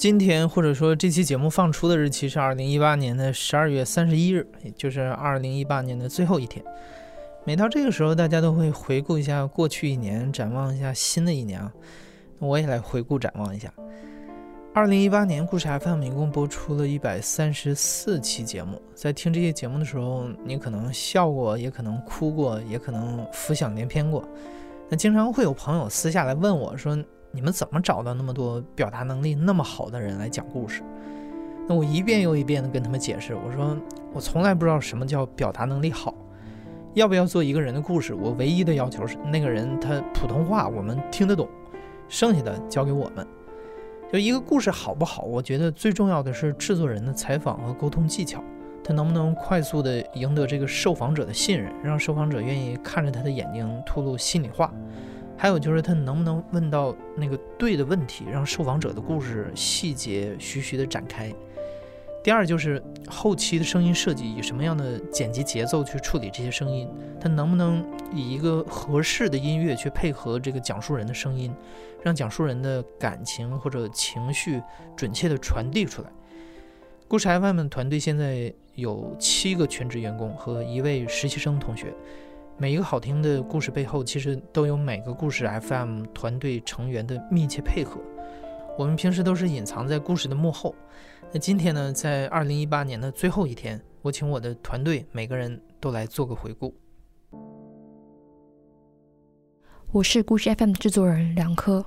今天或者说这期节目放出的日期是二零一八年的十二月三十一日，也就是二零一八年的最后一天。每到这个时候，大家都会回顾一下过去一年，展望一下新的一年啊。我也来回顾展望一下。二零一八年，故事 FM 一共播出了一百三十四期节目。在听这些节目的时候，你可能笑过，也可能哭过，也可能浮想联翩过。那经常会有朋友私下来问我说。你们怎么找到那么多表达能力那么好的人来讲故事？那我一遍又一遍的跟他们解释，我说我从来不知道什么叫表达能力好，要不要做一个人的故事，我唯一的要求是那个人他普通话我们听得懂，剩下的交给我们。就一个故事好不好，我觉得最重要的是制作人的采访和沟通技巧，他能不能快速的赢得这个受访者的信任，让受访者愿意看着他的眼睛吐露心里话。还有就是他能不能问到那个对的问题，让受访者的故事细节徐徐的展开。第二就是后期的声音设计，以什么样的剪辑节奏去处理这些声音，他能不能以一个合适的音乐去配合这个讲述人的声音，让讲述人的感情或者情绪准确的传递出来。故事 FM 团队现在有七个全职员工和一位实习生同学。每一个好听的故事背后，其实都有每个故事 FM 团队成员的密切配合。我们平时都是隐藏在故事的幕后。那今天呢，在二零一八年的最后一天，我请我的团队每个人都来做个回顾。我是故事 FM 制作人梁科。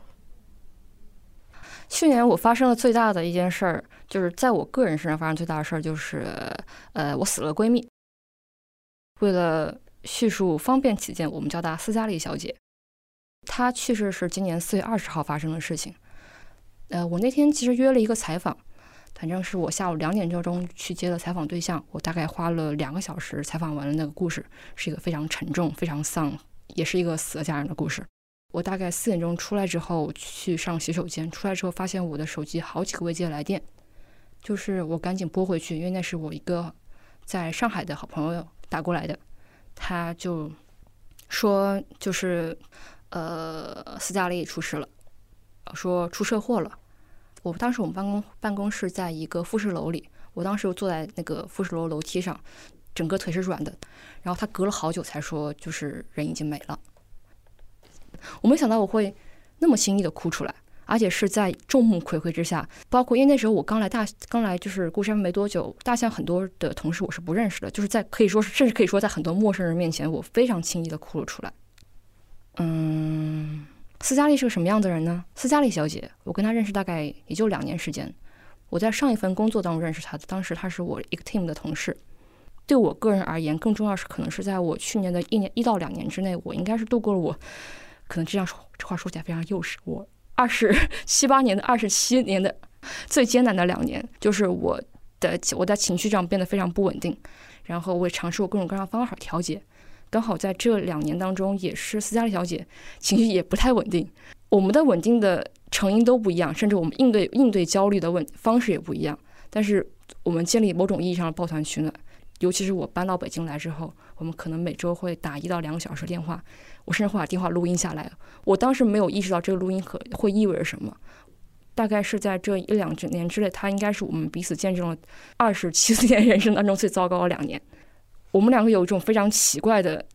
去年我发生了最大的一件事儿，就是在我个人身上发生最大的事儿，就是呃，我死了闺蜜。为了叙述方便起见，我们叫她斯嘉丽小姐。她去世是今年四月二十号发生的事情。呃，我那天其实约了一个采访，反正是我下午两点多钟去接了采访对象，我大概花了两个小时采访完了那个故事，是一个非常沉重、非常丧，也是一个死了家人的故事。我大概四点钟出来之后去上洗手间，出来之后发现我的手机好几个未接来电，就是我赶紧拨回去，因为那是我一个在上海的好朋友打过来的。他就说，就是呃，斯嘉丽出事了，说出车祸了。我当时我们办公办公室在一个复式楼里，我当时坐在那个复式楼楼梯上，整个腿是软的。然后他隔了好久才说，就是人已经没了。我没想到我会那么轻易的哭出来。而且是在众目睽睽之下，包括因为那时候我刚来大刚来就是故山没多久，大象很多的同事我是不认识的，就是在可以说是甚至可以说在很多陌生人面前，我非常轻易的哭了出来。嗯，斯嘉丽是个什么样的人呢？斯嘉丽小姐，我跟她认识大概也就两年时间，我在上一份工作当中认识她的，当时她是我一个 team 的同事。对我个人而言，更重要是可能是在我去年的一年一到两年之内，我应该是度过了我可能这样说这话说起来非常幼稚，我。二十七八年的二十七年的最艰难的两年，就是我的我在情绪上变得非常不稳定，然后我也尝试过各种各样的方法调节。刚好在这两年当中，也是斯嘉丽小姐情绪也不太稳定，我们的稳定的成因都不一样，甚至我们应对应对焦虑的问方式也不一样。但是我们建立某种意义上的抱团取暖，尤其是我搬到北京来之后，我们可能每周会打一到两个小时电话。我甚至会把电话录音下来。我当时没有意识到这个录音可会意味着什么。大概是在这一两年之内，它应该是我们彼此见证了二十七年人生当中最糟糕的两年。我们两个有一种非常奇怪的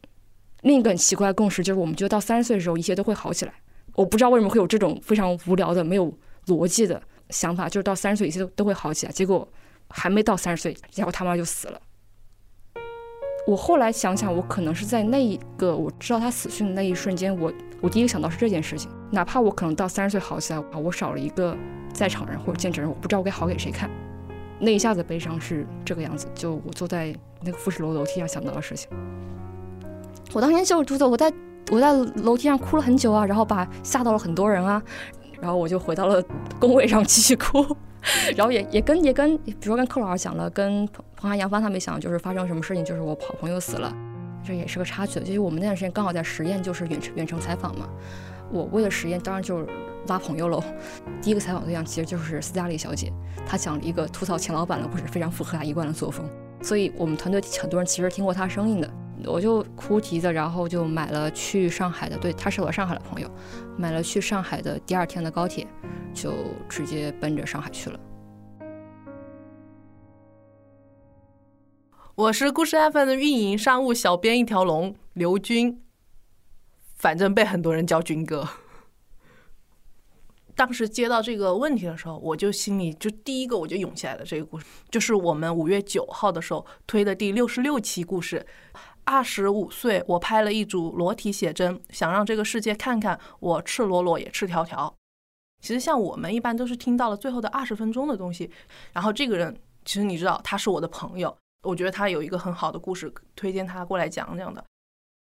另一个很奇怪的共识，就是我们觉得到三十岁的时候一切都会好起来。我不知道为什么会有这种非常无聊的、没有逻辑的想法，就是到三十岁一切都都会好起来。结果还没到三十岁，结果他妈就死了。我后来想想，我可能是在那一个我知道他死讯的那一瞬间，我我第一个想到是这件事情。哪怕我可能到三十岁好起来，我少了一个在场人或者见证人，我不知道我该好给谁看。那一下子悲伤是这个样子，就我坐在那个复式楼楼梯上想到的事情。我当天就是住在我在我在楼梯上哭了很久啊，然后把吓到了很多人啊，然后我就回到了工位上继续哭。然后也也跟也跟，比如说跟寇老师讲了，跟彭彭涵、杨帆他们讲，就是发生什么事情，就是我好朋友死了，这也是个插曲。就是我们那段时间刚好在实验，就是远程远程采访嘛。我为了实验，当然就是拉朋友喽。第一个采访对象其实就是斯嘉丽小姐，她讲了一个吐槽前老板的故事，非常符合她一贯的作风。所以我们团队很多人其实听过她声音的。我就哭啼着，然后就买了去上海的，对，他是我上海的朋友，买了去上海的第二天的高铁。就直接奔着上海去了。我是故事 FM 的运营商务小编一条龙刘军，反正被很多人叫军哥。当时接到这个问题的时候，我就心里就第一个我就涌起来了这个故事，就是我们五月九号的时候推的第六十六期故事。二十五岁，我拍了一组裸体写真，想让这个世界看看我赤裸裸也赤条条。其实像我们一般都是听到了最后的二十分钟的东西，然后这个人其实你知道他是我的朋友。我觉得他有一个很好的故事，推荐他过来讲讲的。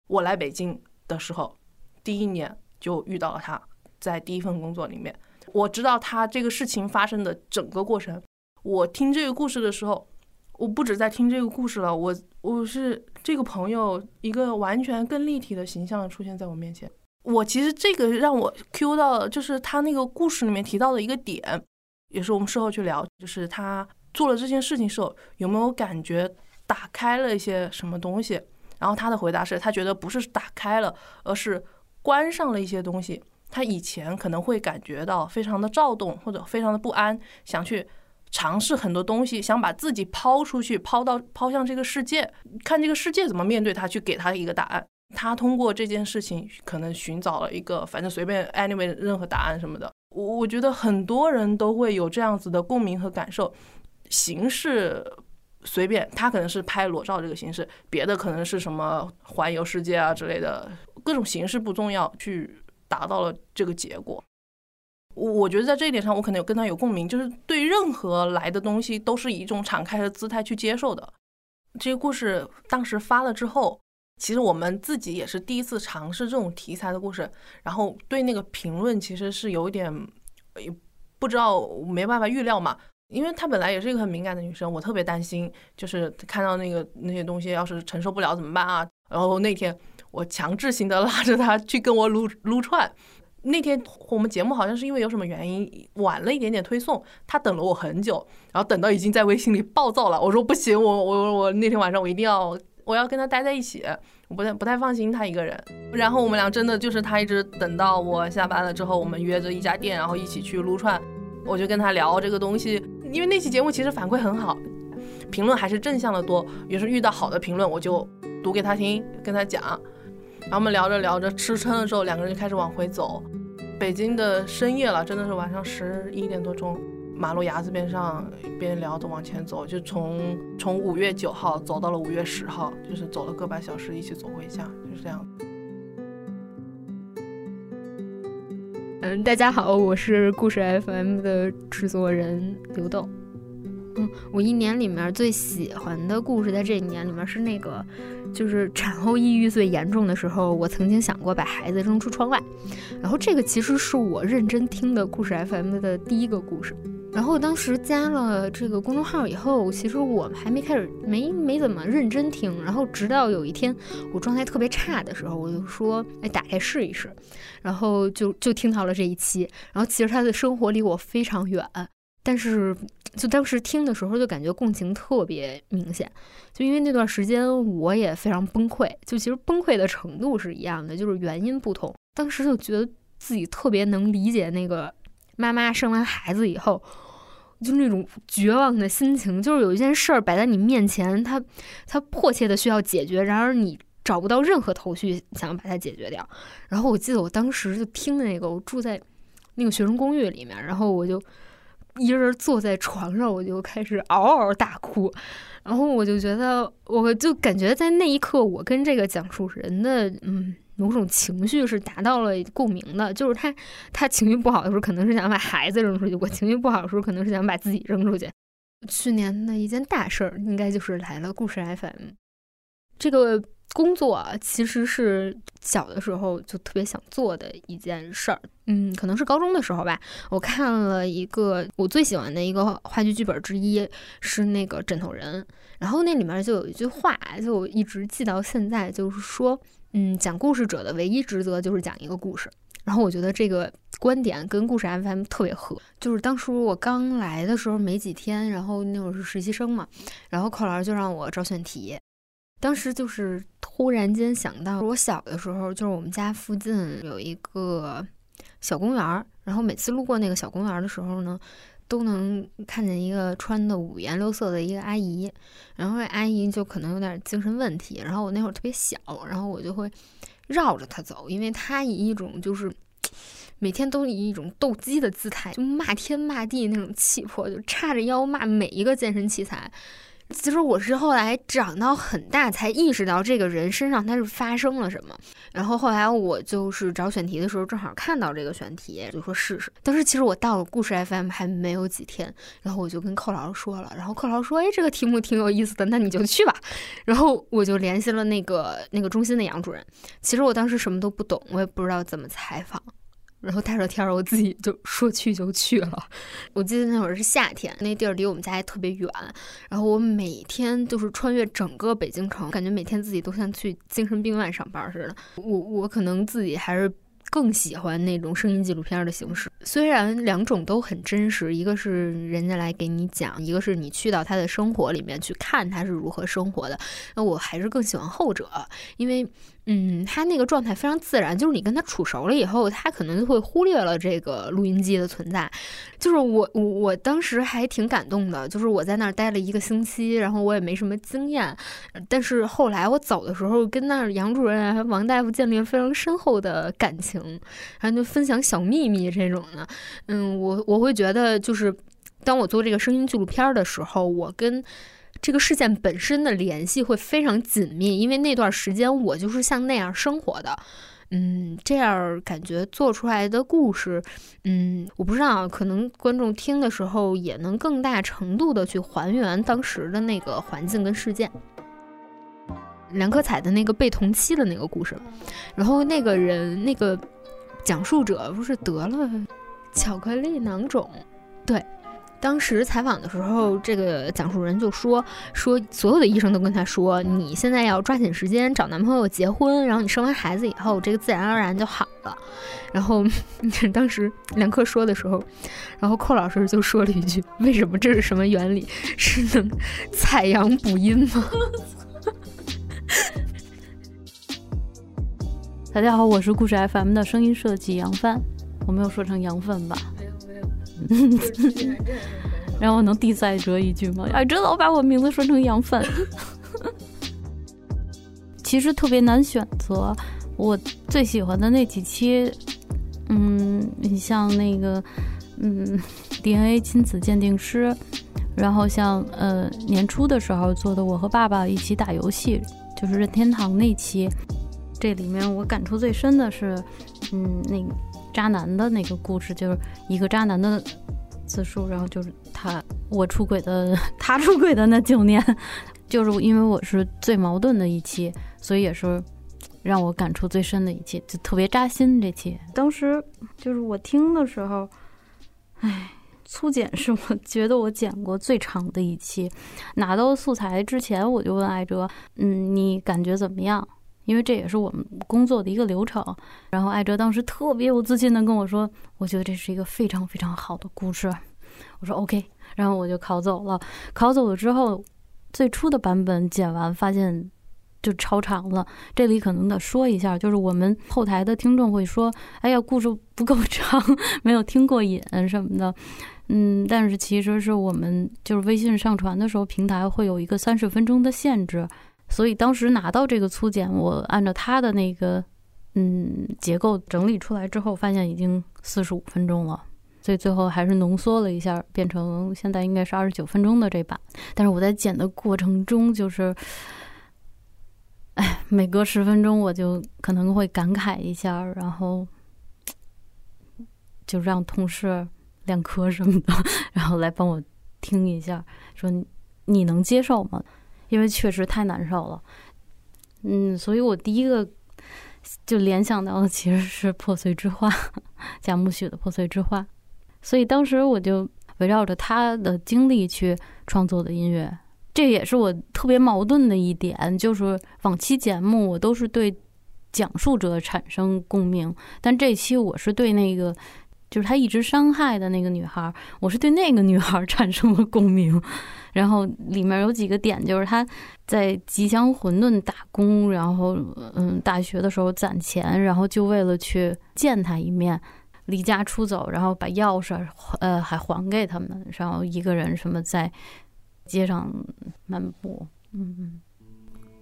我来北京的时候，第一年就遇到了他，在第一份工作里面，我知道他这个事情发生的整个过程。我听这个故事的时候，我不止在听这个故事了，我我是这个朋友一个完全更立体的形象出现在我面前。我其实这个让我 Q 到，就是他那个故事里面提到的一个点，也是我们事后去聊，就是他。做了这件事情时候，有没有感觉打开了一些什么东西？然后他的回答是他觉得不是打开了，而是关上了一些东西。他以前可能会感觉到非常的躁动或者非常的不安，想去尝试很多东西，想把自己抛出去，抛到抛向这个世界，看这个世界怎么面对他，去给他一个答案。他通过这件事情，可能寻找了一个反正随便 anyway 任何答案什么的。我我觉得很多人都会有这样子的共鸣和感受。形式随便，他可能是拍裸照这个形式，别的可能是什么环游世界啊之类的，各种形式不重要，去达到了这个结果。我我觉得在这一点上，我可能有跟他有共鸣，就是对任何来的东西都是以一种敞开的姿态去接受的。这个故事当时发了之后，其实我们自己也是第一次尝试这种题材的故事，然后对那个评论其实是有点不知道，没办法预料嘛。因为她本来也是一个很敏感的女生，我特别担心，就是看到那个那些东西，要是承受不了怎么办啊？然后那天我强制性的拉着她去跟我撸撸串。那天我们节目好像是因为有什么原因晚了一点点推送，他等了我很久，然后等到已经在微信里暴躁了。我说不行，我我我那天晚上我一定要我要跟他待在一起，我不太不太放心他一个人。然后我们俩真的就是他一直等到我下班了之后，我们约着一家店，然后一起去撸串。我就跟他聊这个东西。因为那期节目其实反馈很好，评论还是正向的多。有时候遇到好的评论，我就读给他听，跟他讲。然后我们聊着聊着吃撑了之后，两个人就开始往回走。北京的深夜了，真的是晚上十一点多钟，马路牙子边上边聊着往前走，就从从五月九号走到了五月十号，就是走了个把小时，一起走回家，就是这样。嗯，大家好，我是故事 FM 的制作人刘豆。嗯，我一年里面最喜欢的故事，在这一年里面是那个，就是产后抑郁最严重的时候，我曾经想过把孩子扔出窗外。然后这个其实是我认真听的故事 FM 的第一个故事。然后当时加了这个公众号以后，其实我还没开始，没没怎么认真听。然后直到有一天我状态特别差的时候，我就说，哎，打开试一试。然后就就听到了这一期。然后其实他的生活离我非常远，但是就当时听的时候就感觉共情特别明显。就因为那段时间我也非常崩溃，就其实崩溃的程度是一样的，就是原因不同。当时就觉得自己特别能理解那个。妈妈生完孩子以后，就那种绝望的心情，就是有一件事儿摆在你面前，它它迫切的需要解决，然而你找不到任何头绪想要把它解决掉。然后我记得我当时就听那个，我住在那个学生公寓里面，然后我就一人坐在床上，我就开始嗷嗷大哭。然后我就觉得，我就感觉在那一刻，我跟这个讲述人的嗯。某种情绪是达到了共鸣的，就是他他情绪不好的时候，可能是想把孩子扔出去；我情绪不好的时候，可能是想把自己扔出去。去年的一件大事儿，应该就是来了故事 FM 这个工作，其实是小的时候就特别想做的一件事儿。嗯，可能是高中的时候吧，我看了一个我最喜欢的一个话剧剧本之一，是那个枕头人，然后那里面就有一句话，就一直记到现在，就是说。嗯，讲故事者的唯一职责就是讲一个故事。然后我觉得这个观点跟故事 FM 特别合。就是当初我刚来的时候没几天，然后那会儿是实习生嘛，然后寇老师就让我找选题。当时就是忽然间想到，我小的时候就是我们家附近有一个小公园儿，然后每次路过那个小公园的时候呢，都能看见一个穿的五颜六色的一个阿姨，然后这阿姨就可能有点精神问题，然后我那会儿特别小，然后我就会绕着她走，因为她以一种就是。每天都以一种斗鸡的姿态，就骂天骂地那种气魄，就叉着腰骂每一个健身器材。其实我是后来长到很大才意识到这个人身上他是发生了什么。然后后来我就是找选题的时候，正好看到这个选题，就说试试。但是其实我到了故事 FM 还没有几天，然后我就跟寇老师说了，然后寇老师说：“哎，这个题目挺有意思的，那你就去吧。”然后我就联系了那个那个中心的杨主任。其实我当时什么都不懂，我也不知道怎么采访。然后大热天儿，我自己就说去就去了。我记得那会儿是夏天，那地儿离我们家还特别远。然后我每天就是穿越整个北京城，感觉每天自己都像去精神病院上班似的。我我可能自己还是更喜欢那种声音纪录片的形式，虽然两种都很真实，一个是人家来给你讲，一个是你去到他的生活里面去看他是如何生活的。那我还是更喜欢后者，因为。嗯，他那个状态非常自然，就是你跟他处熟了以后，他可能就会忽略了这个录音机的存在。就是我，我我当时还挺感动的，就是我在那儿待了一个星期，然后我也没什么经验，但是后来我走的时候，跟那儿杨主任啊、王大夫建立了非常深厚的感情，然后就分享小秘密这种的。嗯，我我会觉得，就是当我做这个声音纪录片的时候，我跟。这个事件本身的联系会非常紧密，因为那段时间我就是像那样生活的，嗯，这样感觉做出来的故事，嗯，我不知道，可能观众听的时候也能更大程度的去还原当时的那个环境跟事件。梁克彩的那个被同期的那个故事，然后那个人那个讲述者不是得了巧克力囊肿，对。当时采访的时候，这个讲述人就说说，所有的医生都跟他说，你现在要抓紧时间找男朋友结婚，然后你生完孩子以后，这个自然而然就好了。然后 当时梁克说的时候，然后寇老师就说了一句：“为什么这是什么原理？是能 采阳补阴吗？” 大家好，我是故事 FM 的声音设计杨帆，我没有说成杨帆吧？然后能递赛哲一句吗？哎，这老把我名字说成杨帆。其实特别难选择，我最喜欢的那几期，嗯，你像那个，嗯，DNA 亲子鉴定师，然后像呃年初的时候做的我和爸爸一起打游戏，就是任天堂那期，这里面我感触最深的是，嗯，那。渣男的那个故事，就是一个渣男的自述，然后就是他我出轨的，他出轨的那九年，就是因为我是最矛盾的一期，所以也是让我感触最深的一期，就特别扎心。这期当时就是我听的时候，唉，粗剪是我觉得我剪过最长的一期。拿到素材之前，我就问艾哲，嗯，你感觉怎么样？因为这也是我们工作的一个流程，然后艾哲当时特别有自信的跟我说：“我觉得这是一个非常非常好的故事。”我说：“OK。”然后我就拷走了。拷走了之后，最初的版本剪完发现就超长了。这里可能得说一下，就是我们后台的听众会说：“哎呀，故事不够长，没有听过瘾什么的。”嗯，但是其实是我们就是微信上传的时候，平台会有一个三十分钟的限制。所以当时拿到这个粗剪，我按照它的那个嗯结构整理出来之后，发现已经四十五分钟了，所以最后还是浓缩了一下，变成现在应该是二十九分钟的这版。但是我在剪的过程中，就是，哎，每隔十分钟我就可能会感慨一下，然后就让同事两科什么的，然后来帮我听一下，说你能接受吗？因为确实太难受了，嗯，所以我第一个就联想到的其实是《破碎之花》，贾木许的《破碎之花》，所以当时我就围绕着他的经历去创作的音乐。这也是我特别矛盾的一点，就是往期节目我都是对讲述者产生共鸣，但这期我是对那个就是他一直伤害的那个女孩，我是对那个女孩 产生了共鸣。然后里面有几个点，就是他在吉祥馄饨打工，然后嗯，大学的时候攒钱，然后就为了去见他一面。离家出走，然后把钥匙呃还还给他们，然后一个人什么在街上漫步，嗯嗯。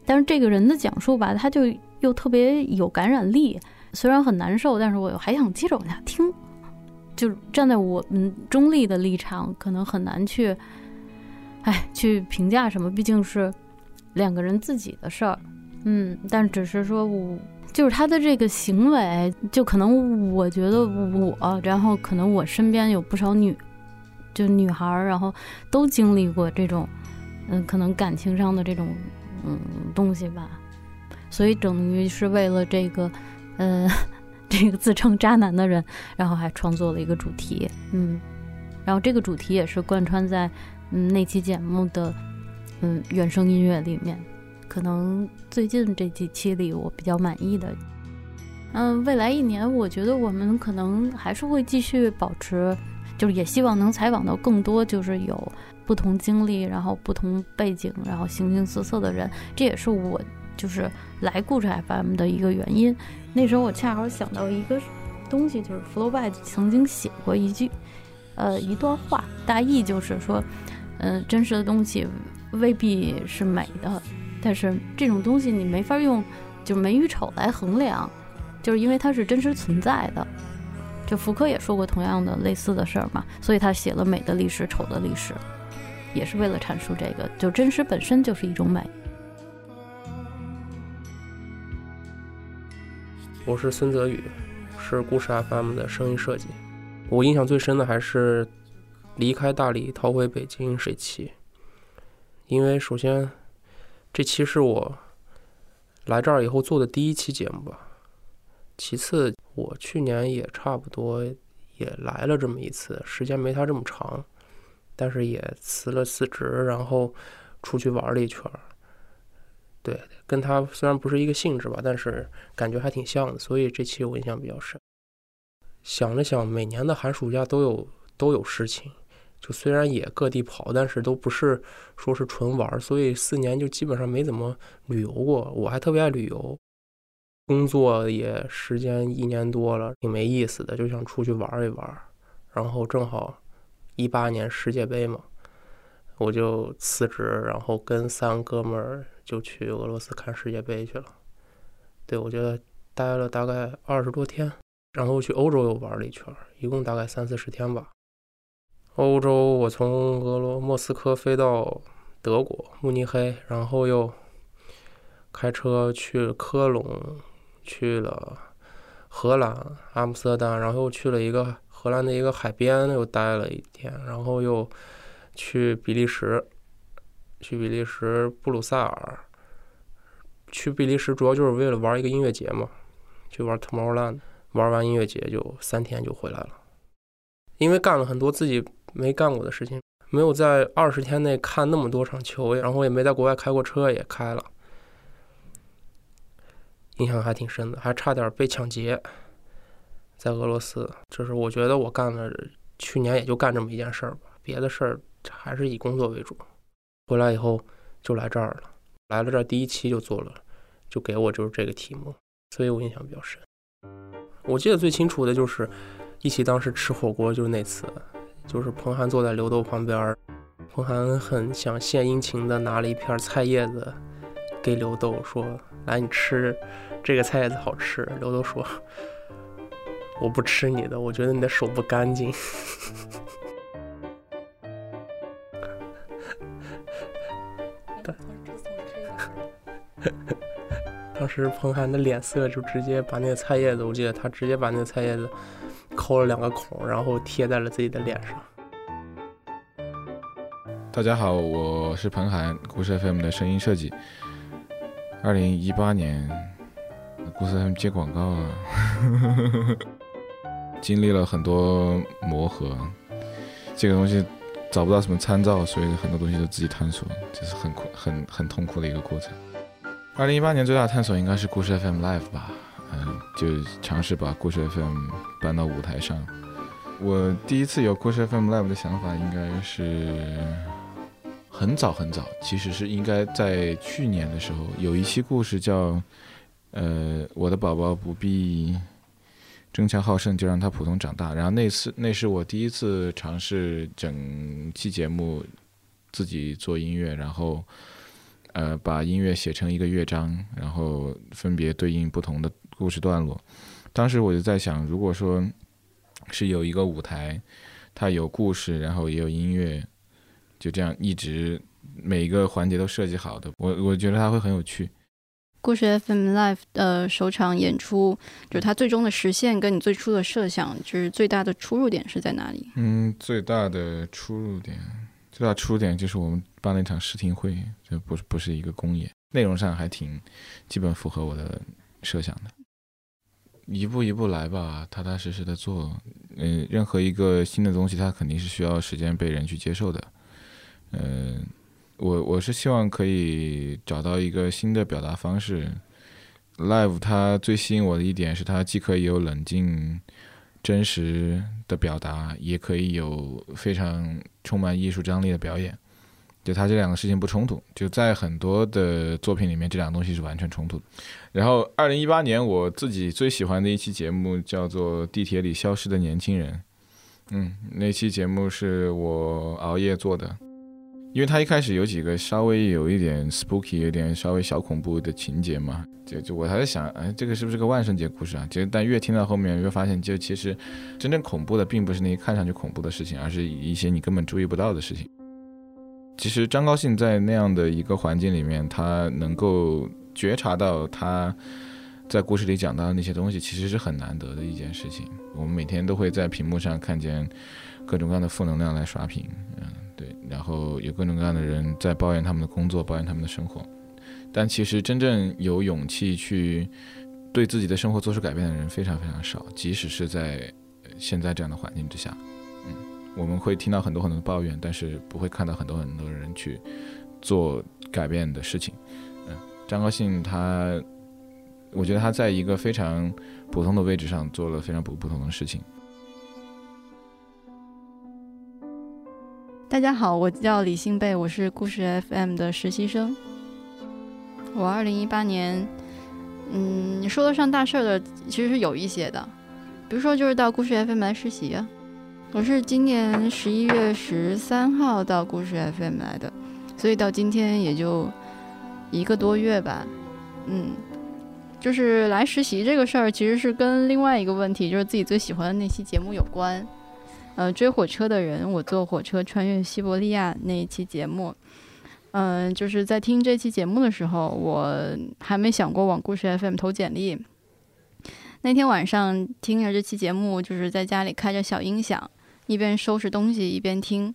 但是这个人的讲述吧，他就又特别有感染力，虽然很难受，但是我又还想接着往下听。就站在我们中立的立场，可能很难去，哎，去评价什么，毕竟是两个人自己的事儿。嗯，但只是说我就是他的这个行为，就可能我觉得我，然后可能我身边有不少女，就女孩儿，然后都经历过这种，嗯，可能感情上的这种嗯东西吧，所以等于是为了这个，呃，这个自称渣男的人，然后还创作了一个主题，嗯，然后这个主题也是贯穿在嗯那期节目的嗯原声音乐里面。可能最近这几期里，我比较满意的，嗯，未来一年，我觉得我们可能还是会继续保持，就是也希望能采访到更多，就是有不同经历，然后不同背景，然后形形色色的人。这也是我就是来故事 FM 的一个原因。那时候我恰好想到一个东西，就是 Flowby 曾经写过一句，呃，一段话，大意就是说，嗯，真实的东西未必是美的。但是这种东西你没法用，就美与丑来衡量，就是因为它是真实存在的。就福柯也说过同样的类似的事儿嘛，所以他写了美的历史、丑的历史，也是为了阐述这个，就真实本身就是一种美。我是孙泽宇，是故事 FM 的声音设计。我印象最深的还是离开大理逃回北京水期，因为首先。这期是我来这儿以后做的第一期节目吧。其次，我去年也差不多也来了这么一次，时间没他这么长，但是也辞了辞职，然后出去玩了一圈儿。对，跟他虽然不是一个性质吧，但是感觉还挺像的，所以这期我印象比较深。想了想，每年的寒暑假都有都有事情。就虽然也各地跑，但是都不是说是纯玩，所以四年就基本上没怎么旅游过。我还特别爱旅游，工作也时间一年多了，挺没意思的，就想出去玩一玩。然后正好一八年世界杯嘛，我就辞职，然后跟三哥们儿就去俄罗斯看世界杯去了。对，我觉得待了大概二十多天，然后去欧洲又玩了一圈，一共大概三四十天吧。欧洲，我从俄罗莫斯科飞到德国慕尼黑，然后又开车去科隆，去了荷兰阿姆斯特丹，然后去了一个荷兰的一个海边，又待了一天，然后又去比利时，去比利时布鲁塞尔，去比利时主要就是为了玩一个音乐节嘛，去玩 Tomorrowland，玩完音乐节就三天就回来了，因为干了很多自己。没干过的事情，没有在二十天内看那么多场球，然后也没在国外开过车，也开了，印象还挺深的，还差点被抢劫，在俄罗斯。就是我觉得我干了，去年也就干这么一件事儿吧，别的事儿还是以工作为主。回来以后就来这儿了，来了这儿第一期就做了，就给我就是这个题目，所以我印象比较深。我记得最清楚的就是一起当时吃火锅，就是那次。就是彭涵坐在刘豆旁边，彭涵很想献殷勤的拿了一片菜叶子给刘豆，说：“来，你吃，这个菜叶子好吃。”刘豆说：“我不吃你的，我觉得你的手不干净。” 当时彭涵的脸色就直接把那个菜叶子，我记得他直接把那个菜叶子。抠了两个孔，然后贴在了自己的脸上。大家好，我是彭涵，故事 FM 的声音设计。二零一八年，故事 FM 接广告啊，经历了很多磨合。这个东西找不到什么参照，所以很多东西都自己探索，这是很苦、很很痛苦的一个过程。二零一八年最大的探索应该是故事 FM Live 吧。嗯，就尝试把故事 FM 搬到舞台上。我第一次有故事 FM Live 的想法，应该是很早很早，其实是应该在去年的时候，有一期故事叫《呃，我的宝宝不必争强好胜就让他普通长大。然后那次那是我第一次尝试整期节目自己做音乐，然后呃把音乐写成一个乐章，然后分别对应不同的故事段落。当时我就在想，如果说是有一个舞台，它有故事，然后也有音乐，就这样一直每一个环节都设计好的，我我觉得它会很有趣。故事 FM Live 的首场演出，就是它最终的实现跟你最初的设想，就是最大的出入点是在哪里？嗯，最大的出入点，最大出入点就是我们办了一场试听会，这不是不是一个公演，内容上还挺基本符合我的设想的。一步一步来吧，踏踏实实的做。嗯，任何一个新的东西，它肯定是需要时间被人去接受的。嗯。我我是希望可以找到一个新的表达方式。Live 它最吸引我的一点是，它既可以有冷静、真实的表达，也可以有非常充满艺术张力的表演。就它这两个事情不冲突。就在很多的作品里面，这两个东西是完全冲突的。然后，二零一八年我自己最喜欢的一期节目叫做《地铁里消失的年轻人》。嗯，那期节目是我熬夜做的。因为他一开始有几个稍微有一点 spooky、有点稍微小恐怖的情节嘛，就就我还在想，哎，这个是不是个万圣节故事啊？其实，但越听到后面，越发现，就其实真正恐怖的并不是那些看上去恐怖的事情，而是一些你根本注意不到的事情。其实张高兴在那样的一个环境里面，他能够觉察到他在故事里讲到的那些东西，其实是很难得的一件事情。我们每天都会在屏幕上看见各种各样的负能量来刷屏，嗯。对，然后有各种各样的人在抱怨他们的工作，抱怨他们的生活，但其实真正有勇气去对自己的生活做出改变的人非常非常少，即使是在现在这样的环境之下，嗯，我们会听到很多很多的抱怨，但是不会看到很多很多人去做改变的事情。嗯，张高兴他，我觉得他在一个非常普通的位置上做了非常不不同的事情。大家好，我叫李新贝，我是故事 FM 的实习生。我二零一八年，嗯，说得上大事儿的其实是有一些的，比如说就是到故事 FM 来实习啊。我是今年十一月十三号到故事 FM 来的，所以到今天也就一个多月吧。嗯，就是来实习这个事儿，其实是跟另外一个问题，就是自己最喜欢的那期节目有关。呃，追火车的人，我坐火车穿越西伯利亚那一期节目，嗯，就是在听这期节目的时候，我还没想过往故事 FM 投简历。那天晚上听着这期节目，就是在家里开着小音响，一边收拾东西一边听，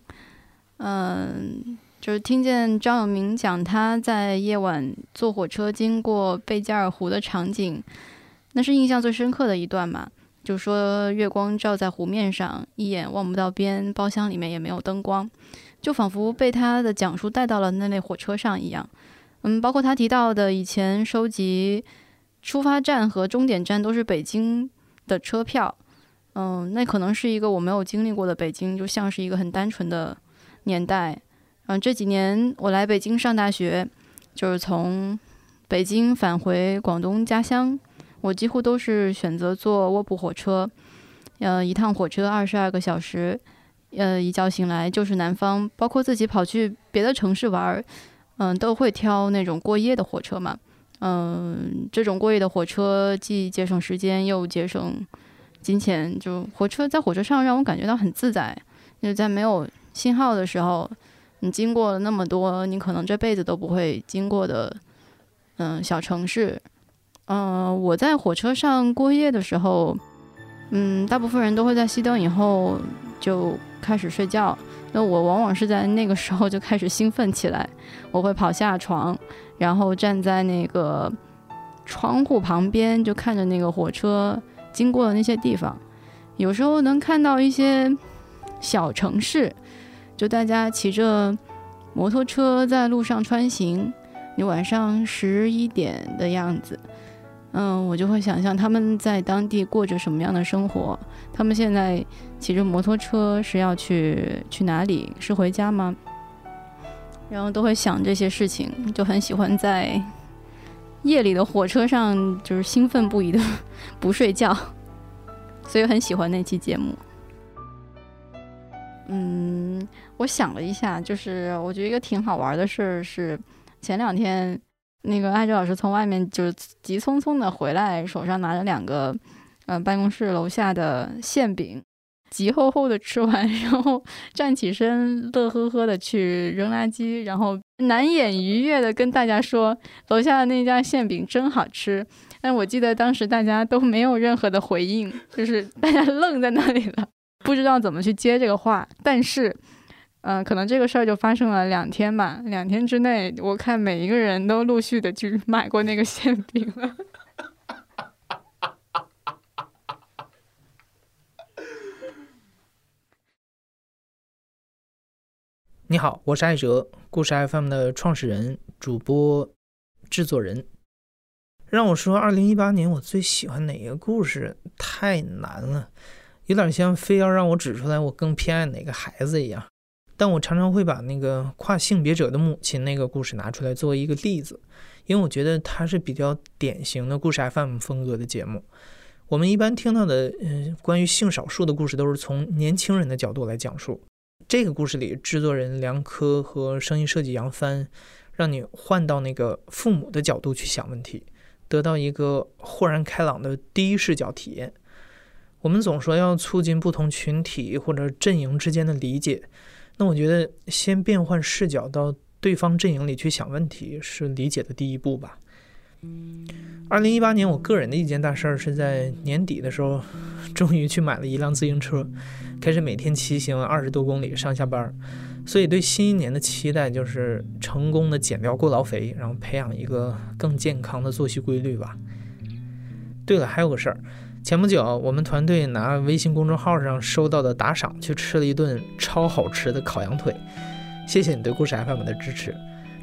嗯，就是听见张永明讲他在夜晚坐火车经过贝加尔湖的场景，那是印象最深刻的一段嘛。就说月光照在湖面上，一眼望不到边，包厢里面也没有灯光，就仿佛被他的讲述带到了那类火车上一样。嗯，包括他提到的以前收集出发站和终点站都是北京的车票，嗯，那可能是一个我没有经历过的北京，就像是一个很单纯的年代。嗯，这几年我来北京上大学，就是从北京返回广东家乡。我几乎都是选择坐卧铺火车，呃，一趟火车二十二个小时，呃，一觉醒来就是南方。包括自己跑去别的城市玩，嗯，都会挑那种过夜的火车嘛。嗯，这种过夜的火车既节省时间又节省金钱。就火车在火车上让我感觉到很自在，就在没有信号的时候，你经过了那么多你可能这辈子都不会经过的，嗯，小城市。嗯，我在火车上过夜的时候，嗯，大部分人都会在熄灯以后就开始睡觉。那我往往是在那个时候就开始兴奋起来，我会跑下床，然后站在那个窗户旁边，就看着那个火车经过的那些地方。有时候能看到一些小城市，就大家骑着摩托车在路上穿行，你晚上十一点的样子。嗯，我就会想象他们在当地过着什么样的生活。他们现在骑着摩托车是要去去哪里？是回家吗？然后都会想这些事情，就很喜欢在夜里的火车上就是兴奋不已的 不睡觉。所以很喜欢那期节目。嗯，我想了一下，就是我觉得一个挺好玩的事儿是，前两天那个艾哲老师从外面就是急匆匆的回来，手上拿着两个，呃，办公室楼下的馅饼，急吼吼的吃完，然后站起身，乐呵呵的去扔垃圾，然后难掩愉悦的跟大家说，楼下的那家馅饼真好吃。但我记得当时大家都没有任何的回应，就是大家愣在那里了。不知道怎么去接这个话，但是，嗯，可能这个事儿就发生了两天吧。两天之内，我看每一个人都陆续的去买过那个馅饼了。你好，我是艾哲，故事 FM 的创始人、主播、制作人。让我说，二零一八年我最喜欢哪个故事，太难了。有点像非要让我指出来我更偏爱哪个孩子一样，但我常常会把那个跨性别者的母亲那个故事拿出来作为一个例子，因为我觉得它是比较典型的故事 FM 风格的节目。我们一般听到的，嗯，关于性少数的故事都是从年轻人的角度来讲述。这个故事里，制作人梁科和声音设计杨帆，让你换到那个父母的角度去想问题，得到一个豁然开朗的第一视角体验。我们总说要促进不同群体或者阵营之间的理解，那我觉得先变换视角到对方阵营里去想问题是理解的第一步吧。二零一八年，我个人的一件大事儿是在年底的时候，终于去买了一辆自行车，开始每天骑行二十多公里上下班儿。所以对新一年的期待就是成功的减掉过劳肥，然后培养一个更健康的作息规律吧。对了，还有个事儿。前不久，我们团队拿微信公众号上收到的打赏去吃了一顿超好吃的烤羊腿。谢谢你对故事 FM 的支持。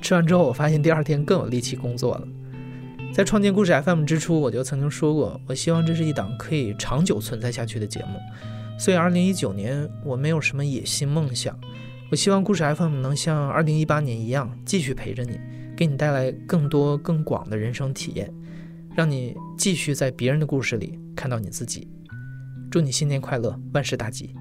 吃完之后，我发现第二天更有力气工作了。在创建故事 FM 之初，我就曾经说过，我希望这是一档可以长久存在下去的节目。所以，2019年我没有什么野心梦想，我希望故事 FM 能像2018年一样，继续陪着你，给你带来更多更广的人生体验。让你继续在别人的故事里看到你自己。祝你新年快乐，万事大吉。